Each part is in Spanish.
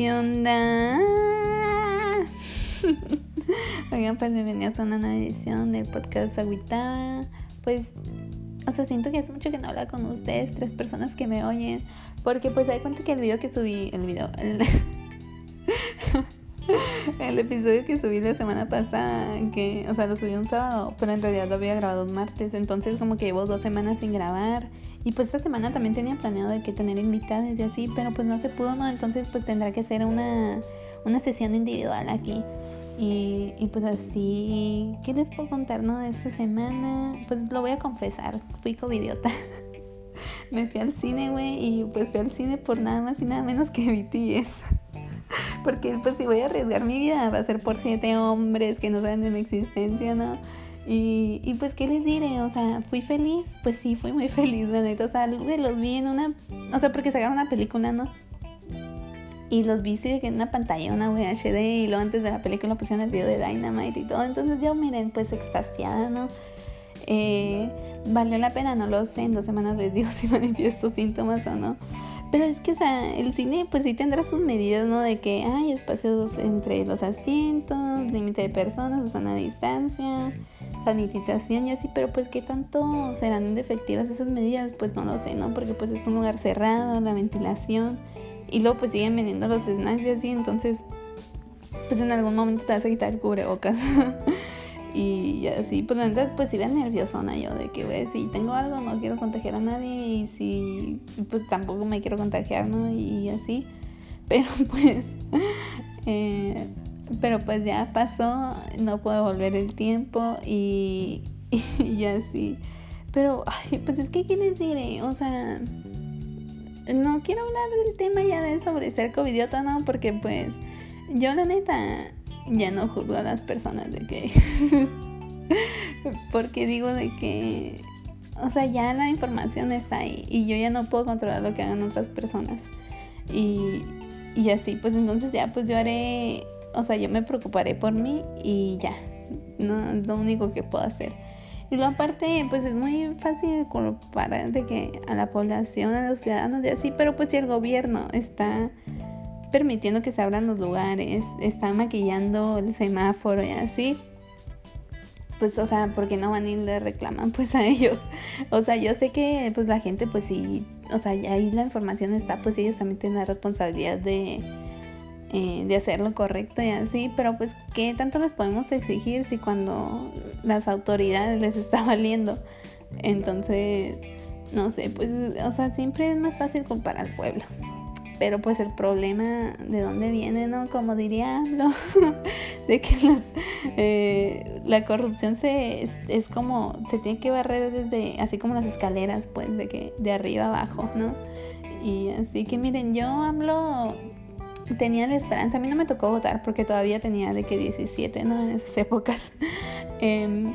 ¿Qué onda? Oigan, pues bienvenidos a una nueva edición del podcast Agüita. Pues, o sea, siento que es mucho que no habla con ustedes, tres personas que me oyen. Porque pues se da cuenta que el video que subí, el video, el, el episodio que subí la semana pasada, que, o sea, lo subí un sábado, pero en realidad lo había grabado un martes. Entonces como que llevo dos semanas sin grabar. Y pues esta semana también tenía planeado de que tener invitadas y así, pero pues no se pudo, ¿no? Entonces pues tendrá que ser una, una sesión individual aquí. Y, y, pues así, ¿qué les puedo contar, no? De esta semana, pues lo voy a confesar, fui covidiota. Me fui al cine, güey, y pues fui al cine por nada más y nada menos que BTS. Porque pues si voy a arriesgar mi vida va a ser por siete hombres que no saben de mi existencia, ¿no? Y, y pues, ¿qué les diré? O sea, ¿fui feliz? Pues sí, fui muy feliz, la neta. O sea, los vi en una... O sea, porque sacaron una película, ¿no? Y los vi sí, en una pantalla, una HD, y luego antes de la película pusieron el video de Dynamite y todo. Entonces yo, miren, pues extasiada, ¿no? Eh, ¿Valió la pena? No lo sé. En dos semanas les digo si manifiesto síntomas o no. Pero es que, o sea, el cine pues sí tendrá sus medidas, ¿no? De que hay espacios entre los asientos, límite de personas, a distancia, sanitización y así, pero pues qué tanto serán efectivas esas medidas, pues no lo sé, ¿no? Porque pues es un lugar cerrado, la ventilación, y luego pues siguen vendiendo los snacks y así, entonces pues en algún momento te vas a quitar el cubrebocas. Y así, pues la verdad, pues iba nerviosona yo de que, güey, si tengo algo no quiero contagiar a nadie y si, pues tampoco me quiero contagiar, ¿no? Y así. Pero pues, eh, pero pues ya pasó, no puedo volver el tiempo y, y, así. Pero, pues es que, ¿qué les diré? O sea, no quiero hablar del tema ya de sobre ser covidiota, ¿no? Porque pues, yo la neta ya no juzgo a las personas de que... porque digo de que... O sea, ya la información está ahí y yo ya no puedo controlar lo que hagan otras personas. Y, y así, pues entonces ya, pues yo haré... O sea, yo me preocuparé por mí y ya. No es lo único que puedo hacer. Y luego aparte, pues es muy fácil culpar de que a la población, a los ciudadanos y así, pero pues si el gobierno está permitiendo que se abran los lugares, están maquillando el semáforo y así. Pues, o sea, porque no van y le reclaman pues a ellos. O sea, yo sé que pues la gente pues sí, o sea, ahí la información está, pues ellos también tienen la responsabilidad de, eh, de hacer lo correcto y así, pero pues ¿qué tanto les podemos exigir si cuando las autoridades les está valiendo? Entonces, no sé, pues, o sea, siempre es más fácil culpar al pueblo pero pues el problema de dónde viene, ¿no? Como diría lo de que eh, la corrupción se es como se tiene que barrer desde así como las escaleras, pues de que de arriba abajo, ¿no? Y así que miren, yo hablo tenía la esperanza, a mí no me tocó votar porque todavía tenía de que 17, ¿no? En esas épocas. Em,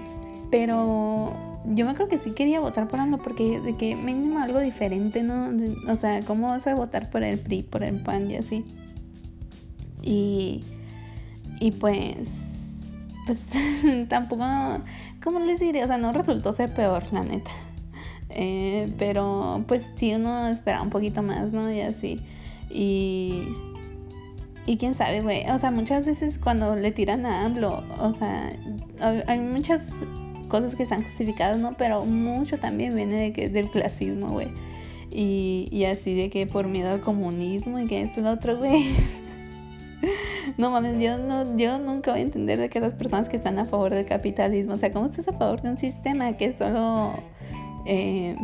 pero yo me creo que sí quería votar por AMLO porque de que mínimo algo diferente, ¿no? o sea, ¿cómo vas a votar por el PRI, por el PAN y así? Y, y pues, pues tampoco, ¿cómo les diré? O sea, no resultó ser peor, la neta. Eh, pero pues sí, uno espera un poquito más, ¿no? Y así. Y, y quién sabe, güey. O sea, muchas veces cuando le tiran a AMLO, o sea, hay muchas cosas que están justificadas, ¿no? Pero mucho también viene de que, del clasismo, güey. Y, y así de que por miedo al comunismo y que es el otro, güey. no mames, yo, no, yo nunca voy a entender de que las personas que están a favor del capitalismo, o sea, ¿cómo estás a favor de un sistema que solo... Eh,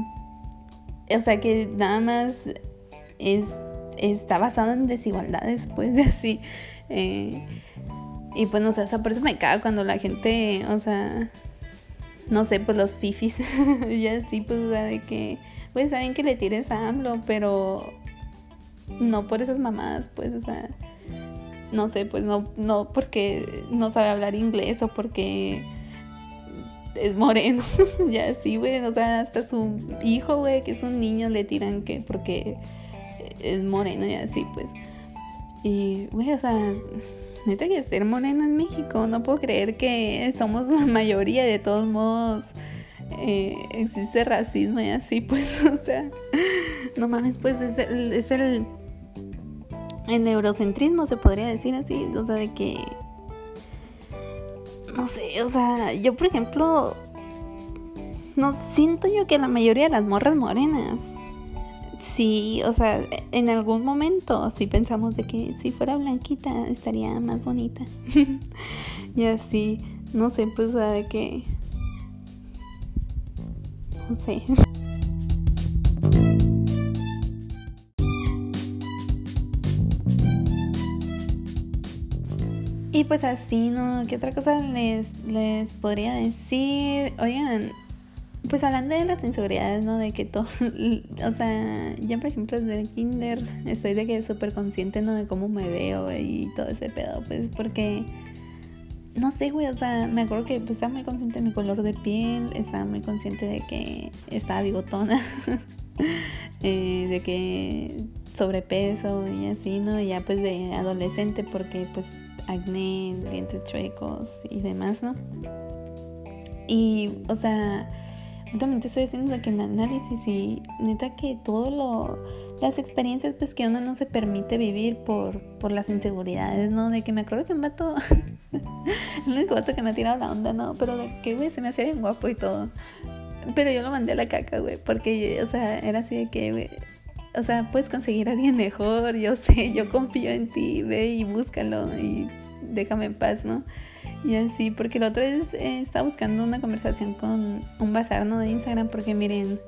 o sea, que nada más es, está basado en desigualdades, pues, de así. Eh, y pues no sé, o sea, por eso me cago cuando la gente, o sea, no sé, pues los fifis y así, pues, o sea, de que, pues, saben que le tires a AMLO, pero no por esas mamadas, pues, o sea, no sé, pues, no, no porque no sabe hablar inglés o porque es moreno, y así, güey, o sea, hasta su hijo, güey, que es un niño, le tiran que porque es moreno y así, pues, y, güey, o sea neta que ser moreno en México, no puedo creer que somos la mayoría, de todos modos eh, existe racismo y así, pues, o sea, no mames, pues es el, es el, el eurocentrismo, se podría decir así, o sea, de que, no sé, o sea, yo por ejemplo, no siento yo que la mayoría de las morras morenas, sí, o sea, en algún momento sí pensamos de que si fuera blanquita estaría más bonita. y así, no sé, pues, o sea, de que, no sé. Y pues así, ¿no? ¿Qué otra cosa les, les podría decir? Oigan, pues hablando de las inseguridades, ¿no? De que todo, o sea, ya por ejemplo desde el kinder estoy de que súper consciente, ¿no? De cómo me veo y todo ese pedo, pues porque, no sé, güey, o sea, me acuerdo que pues, estaba muy consciente de mi color de piel, estaba muy consciente de que estaba bigotona, eh, de que sobrepeso y así, ¿no? Y ya pues de adolescente porque pues acné, dientes chuecos y demás, ¿no? Y, o sea, últimamente estoy haciendo que en análisis y neta que todo lo, las experiencias pues que uno no se permite vivir por, por las inseguridades, ¿no? De que me acuerdo que un vato, el único vato que me ha tirado la onda, ¿no? Pero de que, güey, se me hacía bien guapo y todo. Pero yo lo mandé a la caca, güey, porque, o sea, era así de que, güey, o sea, puedes conseguir a alguien mejor, yo sé, yo confío en ti, ve y búscalo y déjame en paz, ¿no? Y así, porque la otra vez eh, estaba buscando una conversación con un bazar, ¿no? De Instagram, porque miren,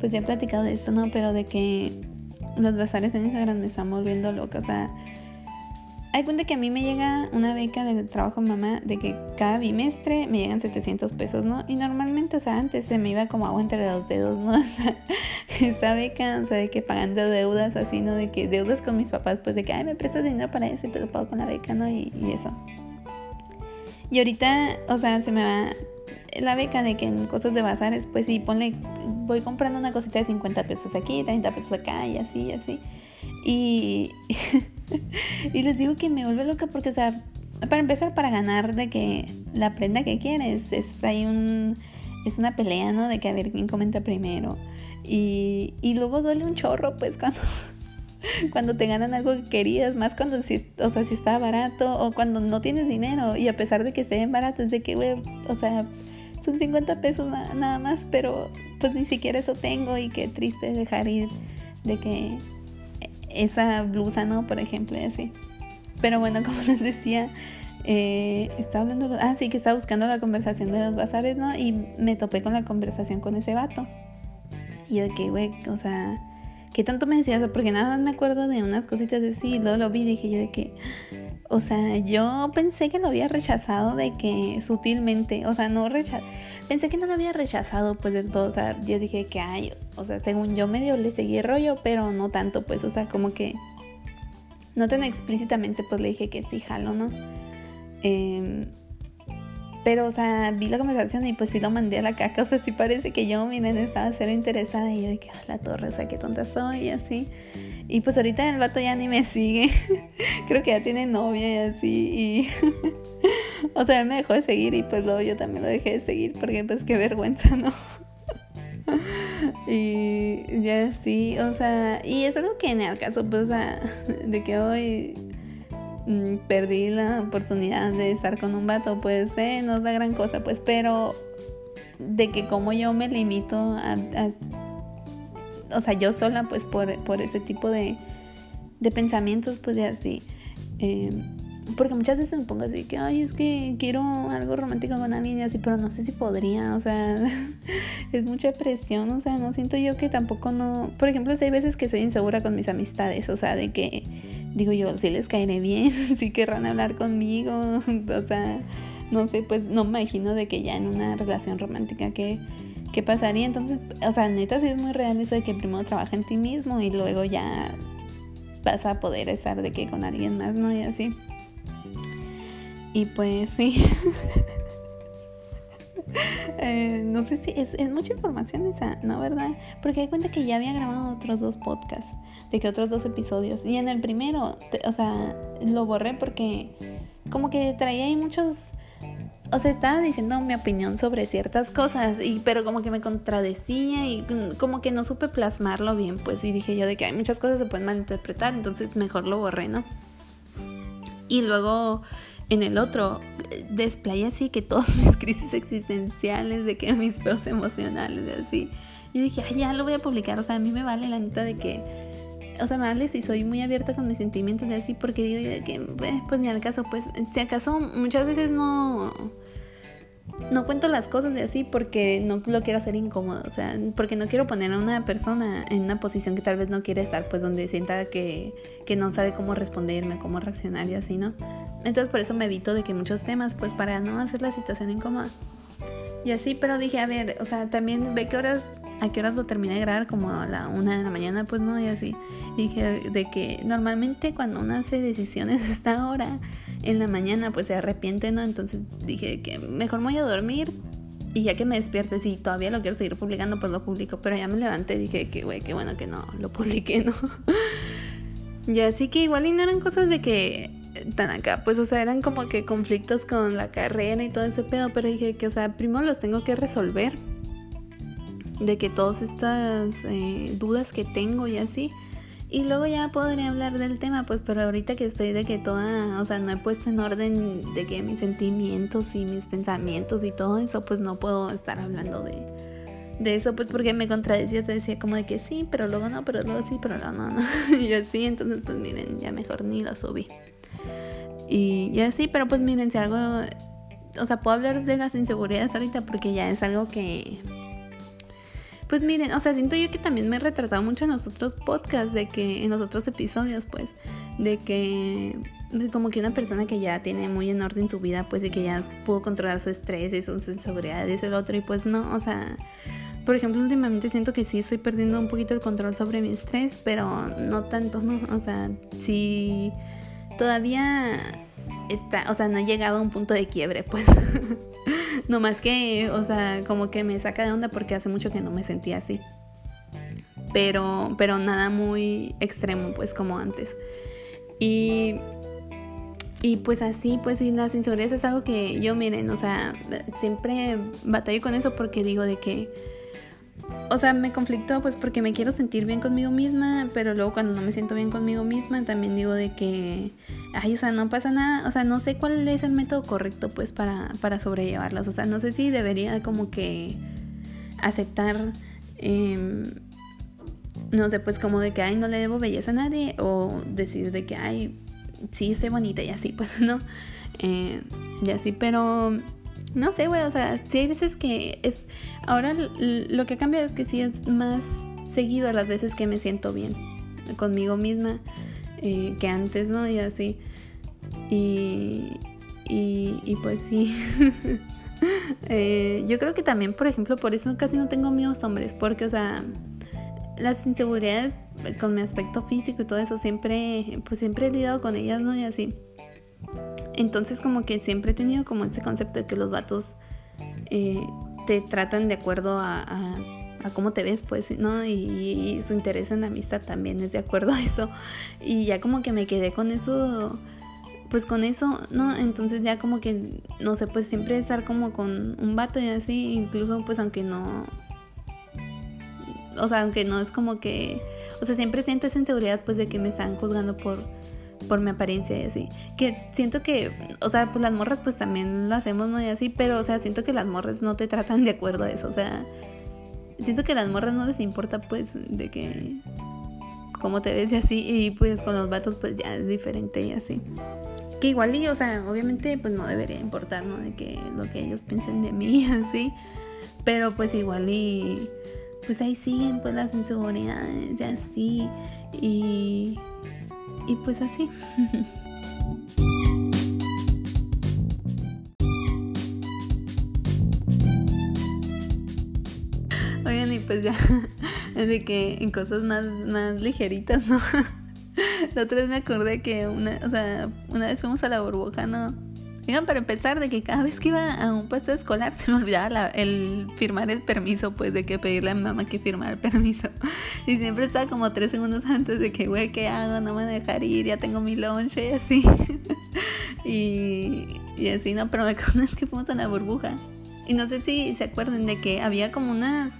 pues ya he platicado de esto, ¿no? Pero de que los bazares en Instagram me están volviendo loca, o sea hay cuenta que a mí me llega una beca del trabajo mamá de que cada bimestre me llegan 700 pesos, ¿no? Y normalmente, o sea, antes se me iba como agua entre los dedos, ¿no? O sea, esa beca, o sea, de que pagando deudas así, ¿no? De que deudas con mis papás, pues de que, ay, me prestas dinero para eso y te lo pago con la beca, ¿no? Y, y eso. Y ahorita, o sea, se me va la beca de que en cosas de bazares, pues sí, ponle, voy comprando una cosita de 50 pesos aquí, 30 pesos acá y así, y así. Y, y les digo que me vuelve loca porque, o sea, para empezar, para ganar de que la prenda que quieres, es hay un es una pelea, ¿no? De que a ver quién comenta primero. Y, y luego duele un chorro, pues, cuando, cuando te ganan algo que querías, más cuando si, o sea, si está barato o cuando no tienes dinero. Y a pesar de que esté bien barato, es de que, güey, o sea, son 50 pesos nada más, pero pues ni siquiera eso tengo y qué triste dejar ir de que esa blusa, ¿no? Por ejemplo, así. Pero bueno, como les decía, eh, estaba hablando, ah, sí, que estaba buscando la conversación de los bazares, ¿no? Y me topé con la conversación con ese vato. Y yo de que, güey, o sea, ¿qué tanto me decía eso? Porque nada más me acuerdo de unas cositas así, y luego lo vi dije yo de que, o sea, yo pensé que lo había rechazado de que sutilmente, o sea, no rechazado, pensé que no lo había rechazado pues del todo, o sea, yo dije que, ay, o sea, según yo medio le seguí rollo, pero no tanto, pues, o sea, como que no tan explícitamente pues le dije que sí, jalo, ¿no? Eh, pero, o sea, vi la conversación y pues sí lo mandé a la caca. O sea, sí parece que yo, miren, estaba cero interesada. Y yo ah, la torre, o sea, qué tonta soy y así. Y pues ahorita el vato ya ni me sigue. Creo que ya tiene novia y así. Y. o sea, él me dejó de seguir y pues luego yo también lo dejé de seguir porque pues qué vergüenza, ¿no? y ya sí, o sea, y es algo que en el caso, pues, o sea, de que hoy Mm, perdí la oportunidad de estar con un vato, pues eh, no es la gran cosa, pues, pero de que como yo me limito a, o sea, yo sola, pues por, por ese tipo de, de pensamientos, pues de así. Eh, porque muchas veces me pongo así que, ay, es que quiero algo romántico con alguien y así, pero no sé si podría, o sea, es mucha presión, o sea, no siento yo que tampoco no, por ejemplo, hay veces que soy insegura con mis amistades, o sea, de que digo yo, si les caeré bien, si querrán hablar conmigo, o sea, no sé, pues no me imagino de que ya en una relación romántica que, ¿qué pasaría? Entonces, o sea, neta sí es muy real eso de que primero trabaja en ti mismo y luego ya vas a poder estar de que con alguien más, ¿no? Y así. Y pues sí. Eh, no sé si es, es, mucha información esa, ¿no? ¿Verdad? Porque hay cuenta que ya había grabado otros dos podcasts, de que otros dos episodios. Y en el primero, o sea, lo borré porque como que traía ahí muchos o sea, estaba diciendo mi opinión sobre ciertas cosas, y, pero como que me contradecía y como que no supe plasmarlo bien, pues, y dije yo de que hay muchas cosas se pueden malinterpretar, entonces mejor lo borré, ¿no? Y luego en el otro desplayé así que todas mis crisis existenciales, de que mis peos emocionales, de así. Y dije, ay, ya lo voy a publicar, o sea, a mí me vale la neta de que o sea, me vale si soy muy abierta con mis sentimientos de así, porque digo yo que, eh, pues ni al caso, pues, si acaso muchas veces no, no cuento las cosas de así porque no lo quiero hacer incómodo, o sea, porque no quiero poner a una persona en una posición que tal vez no quiere estar, pues donde sienta que, que no sabe cómo responderme, cómo reaccionar y así, ¿no? Entonces por eso me evito de que muchos temas, pues para no hacer la situación incómoda. Y así, pero dije, a ver, o sea, también ve qué horas a qué horas lo terminé de grabar, como a la una de la mañana, pues no, y así. dije de que normalmente cuando uno hace decisiones a esta hora, en la mañana, pues se arrepiente, ¿no? Entonces dije que mejor me voy a dormir y ya que me despierte, si todavía lo quiero seguir publicando, pues lo publico. Pero ya me levanté y dije que, güey, qué bueno que no, lo publiqué, ¿no? y así que igual y no eran cosas de que tan acá, pues o sea, eran como que conflictos con la carrera y todo ese pedo, pero dije que, o sea, primero los tengo que resolver de que todas estas eh, dudas que tengo y así. Y luego ya podría hablar del tema, pues, pero ahorita que estoy de que toda, o sea, no he puesto en orden de que mis sentimientos y mis pensamientos y todo eso, pues no puedo estar hablando de, de eso, pues porque me contradecía, se decía como de que sí, pero luego no, pero luego sí, pero luego no, no. y así, entonces, pues miren, ya mejor ni lo subí. Y, y así, pero pues miren, si algo, o sea, puedo hablar de las inseguridades ahorita porque ya es algo que pues miren, o sea, siento yo que también me he retratado mucho en los otros podcasts, de que en los otros episodios, pues, de que como que una persona que ya tiene muy en orden su vida, pues, y que ya pudo controlar su estrés y sus inseguridades el otro, y pues no, o sea, por ejemplo, últimamente siento que sí estoy perdiendo un poquito el control sobre mi estrés, pero no tanto, ¿no? O sea, sí, todavía está, o sea, no he llegado a un punto de quiebre, pues. no más que, o sea, como que me saca de onda porque hace mucho que no me sentía así. Pero, pero nada muy extremo, pues como antes. Y, y pues así, pues sí, las inseguridades es algo que yo, miren, o sea, siempre batallo con eso porque digo de que o sea, me conflictó pues porque me quiero sentir bien conmigo misma, pero luego cuando no me siento bien conmigo misma también digo de que, ay, o sea, no pasa nada, o sea, no sé cuál es el método correcto pues para, para sobrellevarlas, o sea, no sé si debería como que aceptar, em, no sé, pues como de que, ay, no le debo belleza a nadie, o decir de que, ay, sí, estoy bonita y así, pues, ¿no? Eh, y así, pero no sé, güey, o sea, sí hay veces que es... Ahora lo que ha cambiado es que sí es más seguido las veces que me siento bien conmigo misma eh, que antes, ¿no? Y así. Y, y, pues sí. Eh, yo creo que también, por ejemplo, por eso casi no tengo miedos hombres, porque, o sea, las inseguridades con mi aspecto físico y todo eso, siempre, pues siempre he lidiado con ellas, ¿no? Y así. Entonces como que siempre he tenido como ese concepto de que los vatos eh, te tratan de acuerdo a, cómo te ves, pues, ¿no? Y, su interés en la amistad también es de acuerdo a eso. Y ya como que me quedé con eso, pues con eso, ¿no? Entonces ya como que, no sé, pues siempre estar como con un vato y así, incluso pues aunque no... O sea, aunque no es como que... O sea, siempre siento esa inseguridad pues de que me están juzgando por por mi apariencia y así. Que siento que, o sea, pues las morras pues también lo hacemos, ¿no? Y así, pero, o sea, siento que las morras no te tratan de acuerdo a eso, o sea, siento que las morras no les importa pues de que cómo te ves y así, y pues con los vatos pues ya es diferente y así. Que igual y, o sea, obviamente pues no debería importar, ¿no? De que lo que ellos piensen de mí y así, pero pues igual y pues ahí siguen pues las inseguridades y así, y y pues así. Oigan, y pues ya, de que en cosas más, más ligeritas, ¿no? La otra vez me acordé que una, o sea, una vez fuimos a la burbuja, ¿no? Digan, para empezar, de que cada vez que iba a un puesto escolar se me olvidaba el firmar el permiso, pues de que pedirle a mi mamá que firmara el permiso. Y siempre estaba como tres segundos antes de que, güey, ¿qué hago? No me voy a dejar ir, ya tengo mi lonche y así. y, así, ¿no? Pero me acuerdo que fuimos a la burbuja. Y no sé si se acuerdan de que había como unas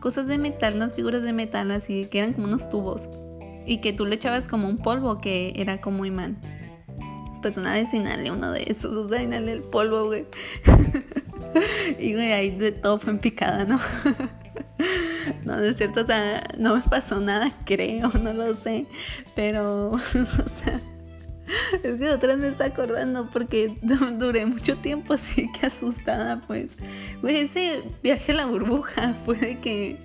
cosas de metal, unas figuras de metal así, que eran como unos tubos. Y que tú le echabas como un polvo que era como imán. Pues una vez inhalé uno de esos, o sea, inhalé el polvo, güey. y güey, ahí de todo fue en picada, ¿no? no, de cierto, o sea, no me pasó nada, creo, no lo sé. Pero, o sea, es que otra vez me está acordando porque duré mucho tiempo así que asustada, pues. Güey, ese viaje a la burbuja fue de que.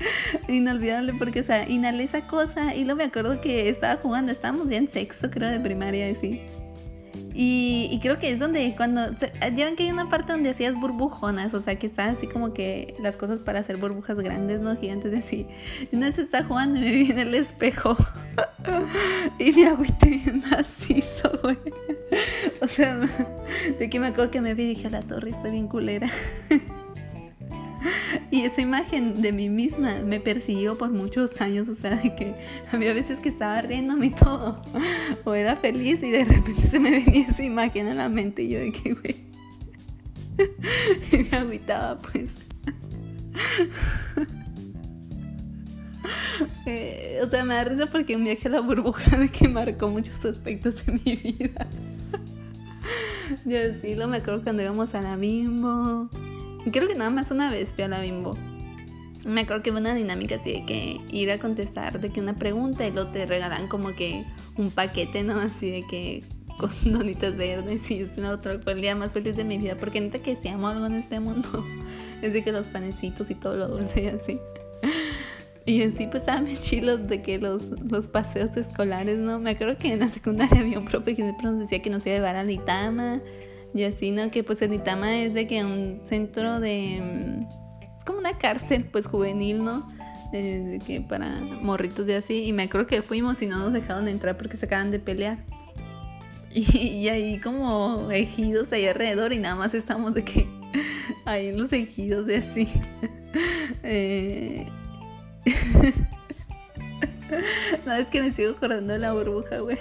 Inolvidable porque, o sea, inhalé esa cosa y luego me acuerdo que estaba jugando, estábamos ya en sexo, creo, de primaria, así. Y, creo que es donde cuando... Ven que hay una parte donde hacías burbujonas, o sea, que están así como que las cosas para hacer burbujas grandes, ¿no? Gigantes así. Y una vez está jugando y me vi en el espejo. y me agüité bien macizo, güey. O sea, de que me acuerdo que me vi y dije, la torre está bien culera. Y esa imagen de mí misma me persiguió por muchos años, o sea, de que había veces que estaba riéndome y todo, o era feliz y de repente se me venía esa imagen a la mente y yo de que, güey, y me agüitaba pues. Eh, o sea, me da risa porque un viaje a la burbuja de que marcó muchos aspectos de mi vida. Yo sí, lo me acuerdo cuando íbamos a la bimbo Creo que nada más una vez fui a la bimbo. Me acuerdo que fue una dinámica así de que ir a contestar de que una pregunta y luego te regalan como que un paquete, ¿no? Así de que con donitas verdes y es otro fue el día más feliz de mi vida porque neta que si amo algo en este mundo es de que los panecitos y todo lo dulce y así y en sí pues estaban bien chilos de que los, los paseos escolares no me acuerdo que en la secundaria había un profe que siempre nos decía que nos iba a llevar a Litama y así, ¿no? Que pues el Itama es de que un centro de... Mm, es como una cárcel pues juvenil, ¿no? De, que para morritos de así. Y me acuerdo que fuimos y no nos dejaron entrar porque se acaban de pelear. Y, ahí como ejidos ahí alrededor y nada más estamos de que ahí los ejidos de así. eh... no, es que me sigo acordando de la burbuja, güey.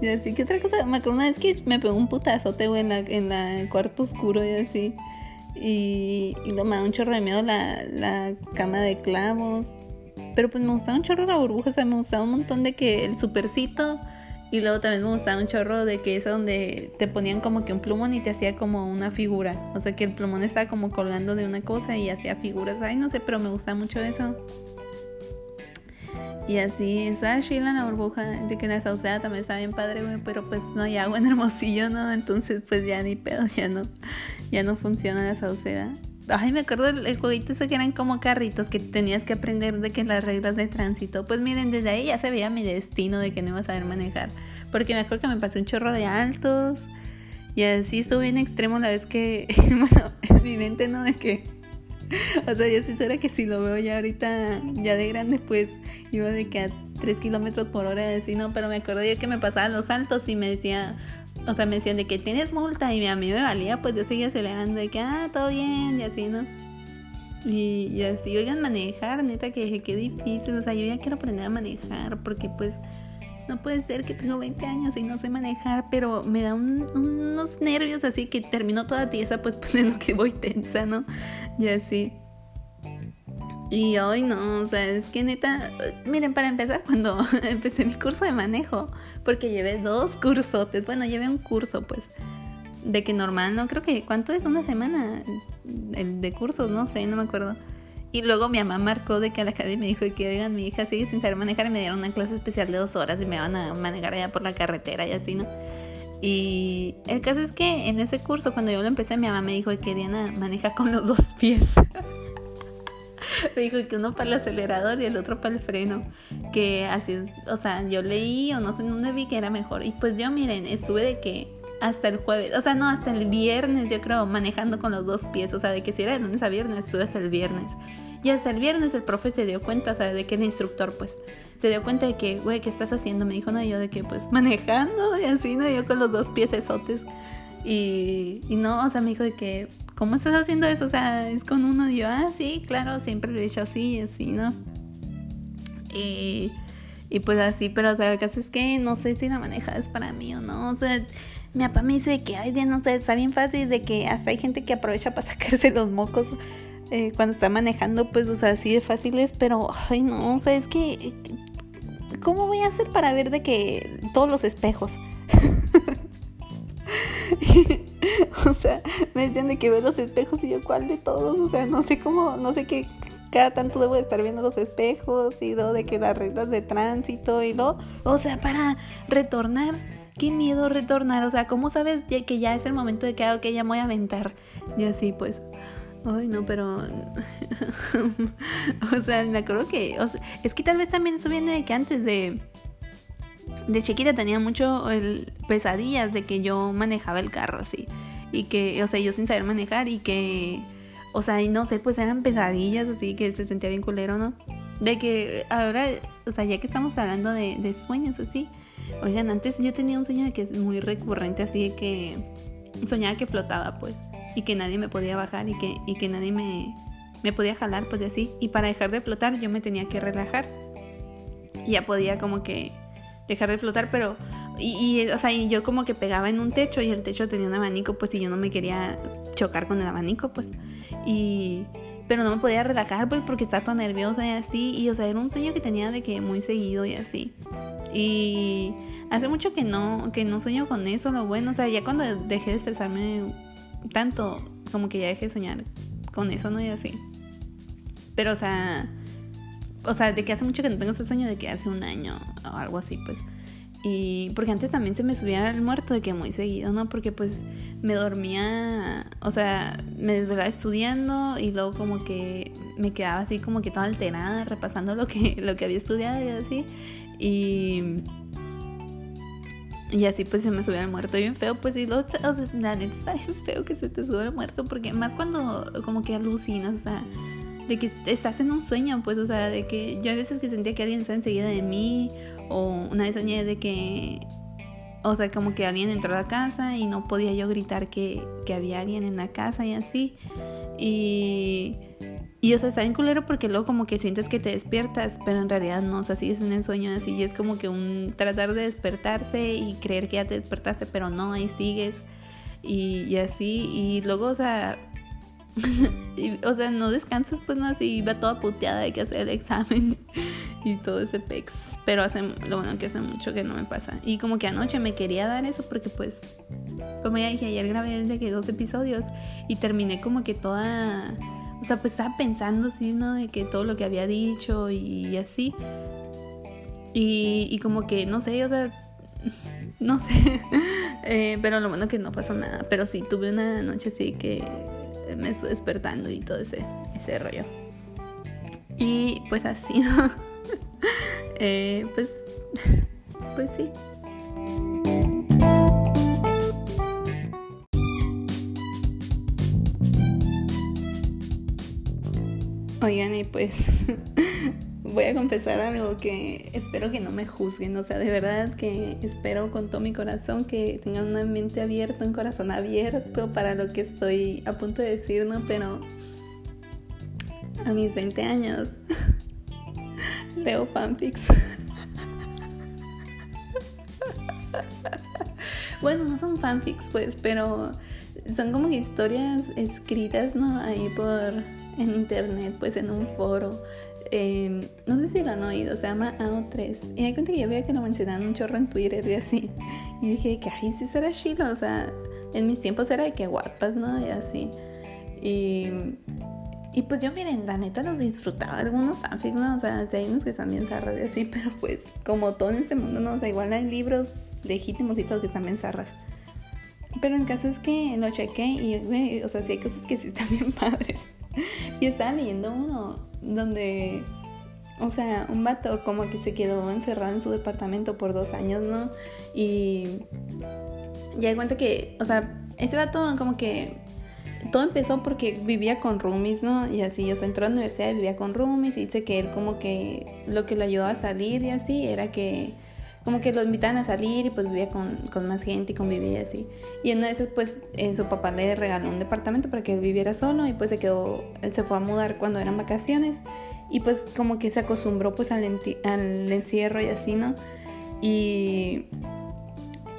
Y así, ¿qué otra cosa? Me acuerdo una vez que me pegó un putazote, güey, en la, en la cuarto oscuro y así. Y, y no me da un chorro de miedo la, la cama de clavos. Pero pues me gustaba un chorro la burbuja, o sea, me gustaba un montón de que el supercito. Y luego también me gustaba un chorro de que esa donde te ponían como que un plumón y te hacía como una figura. O sea, que el plumón estaba como colgando de una cosa y hacía figuras. Ay, no sé, pero me gusta mucho eso. Y así, estaba chila en la burbuja, de que la sauceda también está bien padre, güey, pero pues no hay agua en Hermosillo, ¿no? Entonces pues ya ni pedo, ya no, ya no funciona la sauceda. Ay, me acuerdo del jueguito ese que eran como carritos que tenías que aprender de que las reglas de tránsito. Pues miren, desde ahí ya se veía mi destino de que no iba a saber manejar. Porque me acuerdo que me pasé un chorro de altos. Y así estuve bien extremo la vez que, bueno, en mi mente, ¿no? De que o sea, yo sí sé que si lo veo ya ahorita, ya de grande, pues iba de que a 3 kilómetros por hora, así, no, pero me acuerdo yo que me pasaba los saltos y me decía, o sea, me decían de que tienes multa y a mí me valía, pues yo seguía acelerando de que, ah, todo bien, y así, ¿no? Y, y así, oigan, manejar, neta, que qué difícil, o sea, yo ya quiero aprender a manejar porque pues no puede ser que tengo 20 años y no sé manejar, pero me da unos nervios así que termino toda tiesa, pues poniendo que voy tensa, ¿no? Y así. Y hoy no, o sea, es que neta, miren, para empezar, cuando empecé mi curso de manejo, porque llevé dos cursotes, bueno, llevé un curso, pues, de que normal, no creo que, ¿cuánto es una semana? El de cursos, no sé, no me acuerdo. Y luego mi mamá marcó de que a la academia me dijo que, oigan, mi hija sigue sin saber manejar me dieron una clase especial de dos horas y me van a manejar allá por la carretera y así, ¿no? Y el caso es que en ese curso, cuando yo lo empecé, mi mamá me dijo que Diana maneja con los dos pies. me dijo que uno para el acelerador y el otro para el freno. Que así, o sea, yo leí o no sé dónde vi que era mejor. Y pues yo, miren, estuve de que hasta el jueves, o sea, no, hasta el viernes, yo creo, manejando con los dos pies. O sea, de que si era de lunes a viernes, estuve hasta el viernes. Y hasta el viernes el profe se dio cuenta, o sea, de que el instructor, pues, se dio cuenta de que, güey, ¿qué estás haciendo? Me dijo, no, yo de que, pues, manejando y así, ¿no? Yo con los dos pies esotes. Y, y no, o sea, me dijo de que, ¿cómo estás haciendo eso? O sea, es con uno. Y yo, ah, sí, claro, siempre le he dicho así y así, ¿no? Y, Y pues así, pero o sea, el caso es que no sé si la manejada es para mí o no. O sea, mi papá me dice que, ay, no sé, está bien fácil de que hasta hay gente que aprovecha para sacarse los mocos eh, cuando está manejando, pues, o sea, así de fácil es, pero, ay, no, o sea, es que, ¿cómo voy a hacer para ver de que todos los espejos? o sea, me decían de que ver los espejos y yo, ¿cuál de todos? O sea, no sé cómo, no sé qué, cada tanto debo de estar viendo los espejos y luego de que las reglas de tránsito y lo, o sea, para retornar. Qué miedo retornar, o sea, ¿cómo sabes que ya es el momento de que, ah, ok, ya me voy a aventar? Y así, pues, Ay, no, pero. o sea, me acuerdo que. es que tal vez también eso viene de que antes de. De chiquita tenía mucho el, pesadillas de que yo manejaba el carro así. Y que, o sea, yo sin saber manejar y que. O sea, y no sé, pues eran pesadillas así que se sentía bien culero, ¿no? De que ahora, o sea, ya que estamos hablando de, sueños así. Oigan, antes yo tenía un sueño de que es muy recurrente, así de que soñaba que flotaba, pues y que nadie me podía bajar y que, y que nadie me, me podía jalar, pues así. Y para dejar de flotar yo me tenía que relajar. ya podía como que dejar de flotar, pero... Y, y, o sea, y yo como que pegaba en un techo y el techo tenía un abanico, pues y yo no me quería chocar con el abanico, pues. Y... Pero no me podía relajar, pues porque estaba tan nerviosa y así. Y o sea, era un sueño que tenía de que muy seguido y así. Y hace mucho que no, que no sueño con eso, lo bueno. O sea, ya cuando dejé de estresarme tanto como que ya dejé de soñar con eso, ¿no? Y así. Pero, o sea, o sea, de que hace mucho que no tengo ese sueño, de que hace un año o algo así, pues. Y porque antes también se me subía el muerto de que muy seguido, ¿no? Porque pues me dormía, o sea, me desvelaba estudiando y luego como que me quedaba así como que toda alterada repasando lo que, lo que había estudiado y así. Y y así pues se me subía el muerto bien feo, pues sí, lo, o sea, la neta está bien feo que se te sube el muerto, porque más cuando como que alucinas, o sea, de que estás en un sueño, pues, o sea, de que yo a veces que sentía que alguien estaba enseguida de mí, o una vez soñé de que, o sea, como que alguien entró a la casa y no podía yo gritar que, que había alguien en la casa y así. Y y o sea, está bien culero porque luego como que sientes que te despiertas, pero en realidad no, o sea, sigues en el sueño así y es como que un tratar de despertarse y creer que ya te despertaste, pero no, ahí sigues y, así. Y luego, o sea, o sea, no descansas, pues no, así iba toda puteada de que hacer el examen y todo ese pex. Pero hace, lo bueno que hace mucho que no me pasa. Y como que anoche me quería dar eso porque pues, como ya dije, ayer grabé desde que dos episodios y terminé como que toda o sea, pues estaba pensando, sí, ¿no? De que todo lo que había dicho y, así. Y, como que, no sé, o sea, no sé. Eh, pero lo bueno que no pasó nada. Pero sí, tuve una noche así que me estoy despertando y todo ese, ese rollo. Y pues así. Eh, pues, pues sí. Oigan, y pues voy a confesar algo que espero que no me juzguen, o sea, de verdad que espero con todo mi corazón que tengan una mente abierta, un corazón abierto para lo que estoy a punto de decir, ¿no? Pero a mis 20 años leo fanfics. bueno, no son fanfics, pues, pero son como historias escritas, ¿no? Ahí por en internet, pues en un foro. Em, no sé si lo han oído, se llama AO3. Y hay cuenta que yo veía que lo mencionaban un chorro en Twitter y así. Y dije que, ay, sí será chilo. O sea, en mis tiempos era de que Wattpad, ¿no? Y así. Y, y pues yo, miren, la neta los disfrutaba. Algunos fanfics, ¿no? O sea, hay unos que están bien zarras y así, pero pues, como todo en este mundo, ¿no? O sea, igual hay libros legítimos y todo que están bien zarras. Pero en caso es que lo chequé y, o sea, sí hay cosas que sí están bien padres. y estaba leyendo uno donde, o sea, un vato como que se quedó encerrado en su departamento por dos años, ¿no? Y ya de cuenta que, o sea, ese vato como que todo empezó porque vivía con roomies, ¿no? Y así, o sea, entró a la universidad y vivía con roomies y dice que él como que lo que lo ayudó a salir y así era que como que lo invitaban a salir y pues vivía con, con más gente y convivía así. Y entonces pues eh, su papá le regaló un departamento para que él viviera solo y pues se quedó, él se fue a mudar cuando eran vacaciones Y pues como que se acostumbró pues al, al encierro y así, ¿no? Y,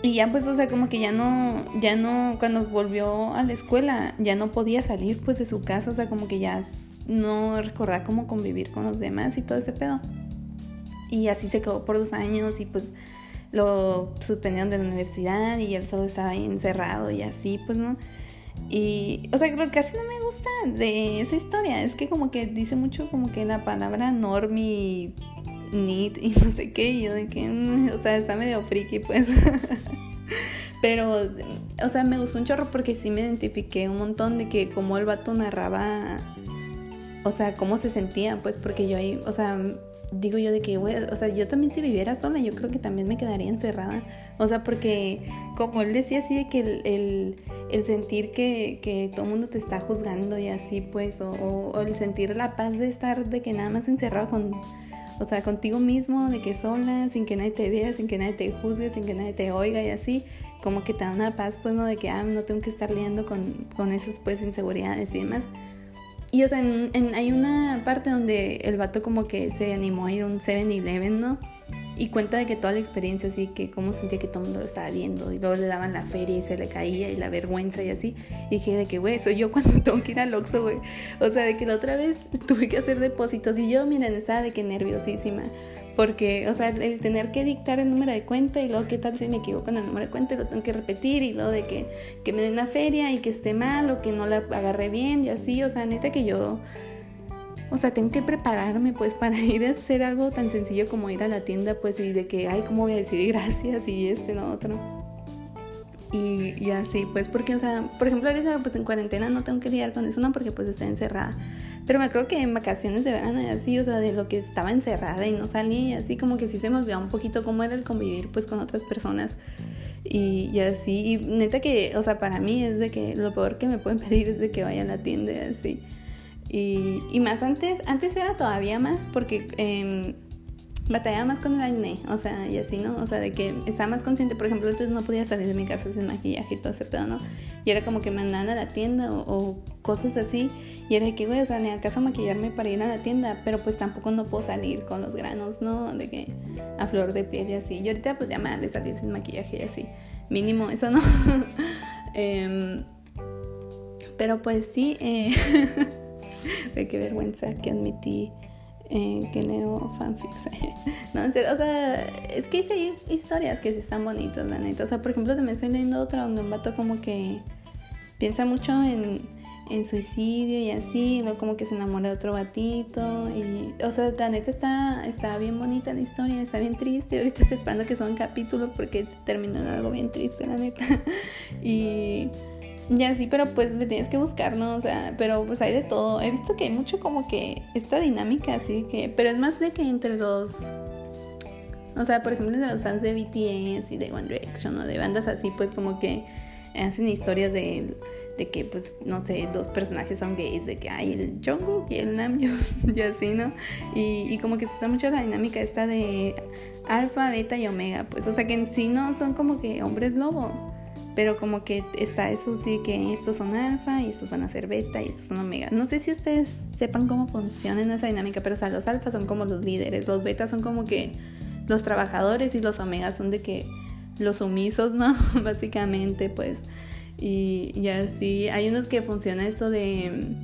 y ya pues, o sea, como que ya no, ya no, cuando volvió a la escuela, ya no podía salir pues de su casa, o sea, como que ya no recordaba cómo convivir con los demás y todo ese pedo. Y así se quedó por dos años y pues lo suspendieron de la universidad y él solo estaba ahí encerrado y así, pues, ¿no? Y, o sea, lo que casi no me gusta de esa historia es que como que dice mucho como que la palabra normie, neat y no sé qué, y yo de que, mm, o sea, está medio friki, pues. Pero, o sea, me gustó un chorro porque sí me identifiqué un montón de que como el vato narraba, o sea, cómo se sentía, pues, porque yo ahí, o sea, digo yo de que, o sea, yo también si viviera sola, yo creo que también me quedaría encerrada. O sea, porque como él decía así de que el, el, sentir que, que, todo el mundo te está juzgando y así, pues, o, o, el sentir la paz de estar, de que nada más encerrado con, o sea, contigo mismo, de que sola, sin que nadie te vea, sin que nadie te juzgue, sin que nadie te oiga y así, como que te da una paz, pues, ¿no? De que, ah, no tengo que estar lidiando con, con esas, pues, inseguridades y demás. Y o sea, hay una parte donde el vato como que se animó a ir a un 7-Eleven, ¿no? Y cuenta de que toda la experiencia así, que cómo sentía que todo el mundo lo estaba viendo. Y luego le daban la feria y se le caía y la vergüenza y así. Y dije de que, güey, soy yo cuando tengo que ir al Oxxo, güey. O sea, de que la otra vez tuve que hacer depósitos y yo, miren, estaba de que nerviosísima. Porque, o sea, el tener que dictar el número de cuenta y luego qué tal si me equivoco en el número de cuenta y lo tengo que repetir y luego de que, que me den la feria y que esté mal o que no la agarré bien y así, o sea, neta que yo, o sea, tengo que prepararme pues para ir a hacer algo tan sencillo como ir a la tienda pues y de que, ay, ¿cómo voy a decir gracias y este, lo otro? Y, y así, pues porque, o sea, por ejemplo, ahorita pues en cuarentena no tengo que lidiar con eso, no, porque pues estoy encerrada. Pero me acuerdo que en vacaciones de verano y así, o sea, de lo que estaba encerrada y no salía y así, como que sí se me olvidaba un poquito cómo era el convivir pues con otras personas. Y, así, y neta que, o sea, para mí es de que lo peor que me pueden pedir es de que vaya a la tienda y así. Y, más antes, antes era todavía más porque eh, batallaba más con el acné, o sea, y así, ¿no? O sea, de que estaba más consciente, por ejemplo, antes no podía salir de mi casa sin maquillaje y todo ese pedo, ¿no? Y era como que me mandaban a la tienda o, cosas así, y era de que, güey, o sea, ni acaso maquillarme para ir a la tienda, pero pues tampoco no puedo salir con los granos, ¿no? De que a flor de piel y así. Y ahorita pues ya me vale salir sin maquillaje y así. Mínimo eso, ¿no? eh, pero pues sí, eh, qué vergüenza que admití eh, que leo fanfics. no, o sea, es que hay historias que sí están bonitas, la neta. O sea, por ejemplo, también estoy leyendo otra donde un vato como que piensa mucho en, en suicidio y así, luego como que se enamora de otro batito. Y, o sea, la neta está, está bien bonita la historia, está bien triste. Ahorita estoy esperando que sea un capítulo porque terminó en algo bien triste, la neta. y. Ya sí, pero pues le tienes que buscar, ¿no? O sea, pero pues hay de todo. He visto que hay mucho como que esta dinámica así que, pero es más de que entre los, o sea, por ejemplo, de los fans de BTS y de One Direction o de bandas así, pues como que hacen historias de, de que, pues, no sé, dos personajes son gays, de que hay el Jungkook y el Namjoon y así, ¿no? Y, y como que se está mucho la dinámica esta de alfa, beta y omega, pues, o sea, que en sí no son como que hombres lobo pero como que está eso sí que estos son alfa y estos van a ser beta y estos son omega. No sé si ustedes sepan cómo funciona esa dinámica, pero o sea, los alfas son como los líderes, los betas son como que los trabajadores y los omegas son de que los sumisos, ¿no? Básicamente, pues. Y, y así, hay unos que funciona esto de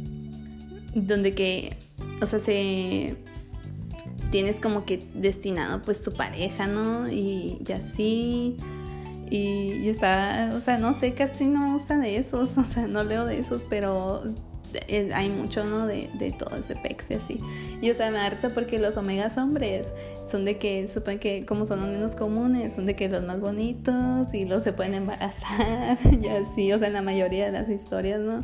donde que, o sea, se tienes como que destinado pues tu pareja, ¿no? Y, y así y, está, o sea, no sé, casi no me gusta de esos, o sea, no leo de esos, pero eh, hay mucho, ¿no? De, de todo ese pex y así. Y o sea, me da porque los omegas hombres son de que, supongo que como son los menos comunes, son de que los más bonitos y los se pueden embarazar y así, o sea, en la mayoría de las historias, ¿no?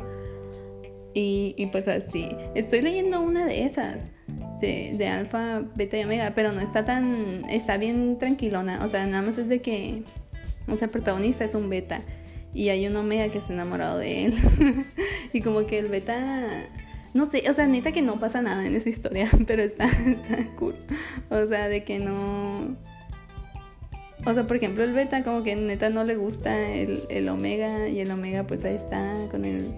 Y, y pues así, estoy leyendo una de esas. De, de alfa, beta y omega, pero no está tan, está bien tranquilona, o sea, nada más es de que o sea, el protagonista es un beta y hay un omega que está enamorado de él. y como que el beta, no sé, o sea, neta que no pasa nada en esa historia, pero está, está cool. O sea, de que no... O sea, por ejemplo, el beta como que neta no le gusta el, el omega y el omega pues ahí está con el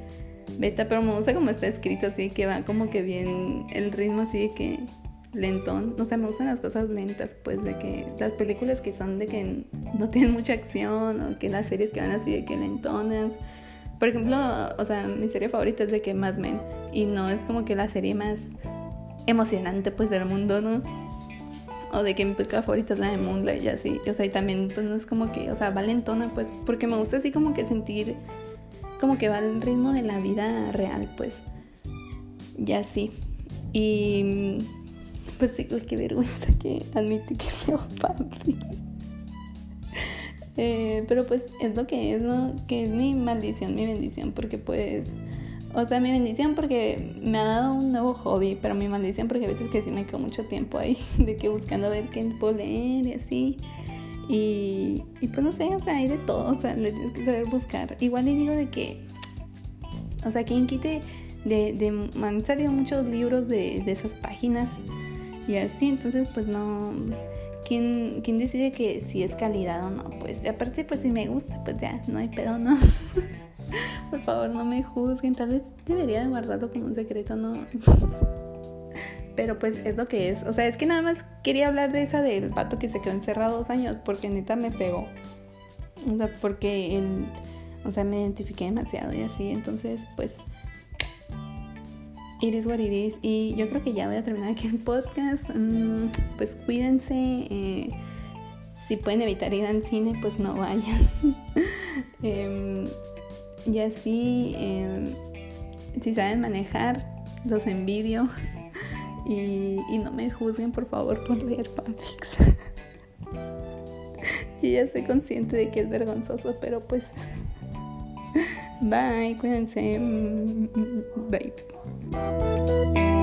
beta, pero me gusta como está escrito, así que va como que bien el ritmo así que lentón. O sea, me gustan las cosas lentas, pues de que las películas que son de que no tienen mucha acción o que las series que van así de que lentonas. Por ejemplo, o sea, mi serie favorita es de que Mad Men y no es como que la serie más emocionante pues del mundo, ¿no? O de que mi película favorita es la de Moonlight y así. O sea, y también pues no es como que, o sea, va lentona pues porque me gusta así como que sentir como que va al ritmo de la vida real pues. Y así. Y pues sí, qué vergüenza que admite que leo fanfics. Eh, pero pues es lo que es, ¿no? Que es mi maldición, mi bendición, porque pues... O sea, mi bendición porque me ha dado un nuevo hobby, pero mi maldición porque a veces que sí me quedo mucho tiempo ahí, de que buscando ver qué puedo leer y así. Y, y pues no sé, o sea, hay de todo, o sea, le tienes que saber buscar. Igual le digo de que, o sea, quien quite, de, de, han salido muchos libros de, de esas páginas y así, entonces pues no, ¿quién, ¿quién decide que si es calidad o no? Pues aparte pues si me gusta, pues ya, no hay pedo, ¿no? Por favor, no me juzguen, tal vez debería de guardarlo como un secreto, ¿no? Pero pues es lo que es. O sea, es que nada más quería hablar de esa del pato que se quedó encerrado dos años, porque neta me pegó. O sea, porque él, o sea, me identifiqué demasiado y así. Entonces, pues It is. Y yo creo que ya voy a terminar aquí el podcast. Mm, pues cuídense. Eh, si pueden evitar ir al cine, pues no vayan. Em, y así, em, si saben manejar, los envidio. Y, no me juzguen, por favor, por leer fanfics. yo ya soy consciente de que es vergonzoso, pero pues... Bye, cuídense. Bye. Música